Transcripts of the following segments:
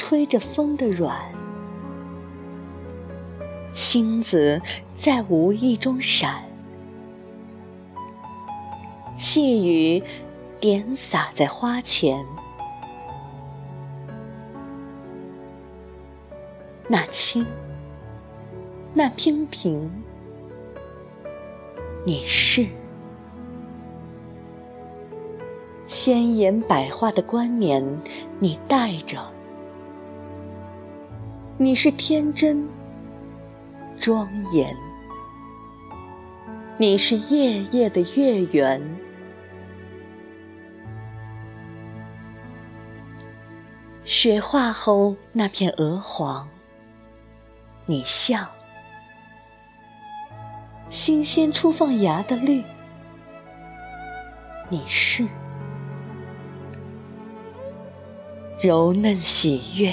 吹着风的软，星子在无意中闪，细雨点洒在花前。那清，那娉婷，你是鲜艳百花的冠冕，你戴着。你是天真庄严，你是夜夜的月圆。雪化后那片鹅黄，你笑；新鲜初放芽的绿，你是柔嫩喜悦。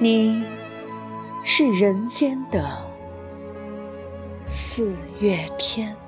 你是人间的四月天。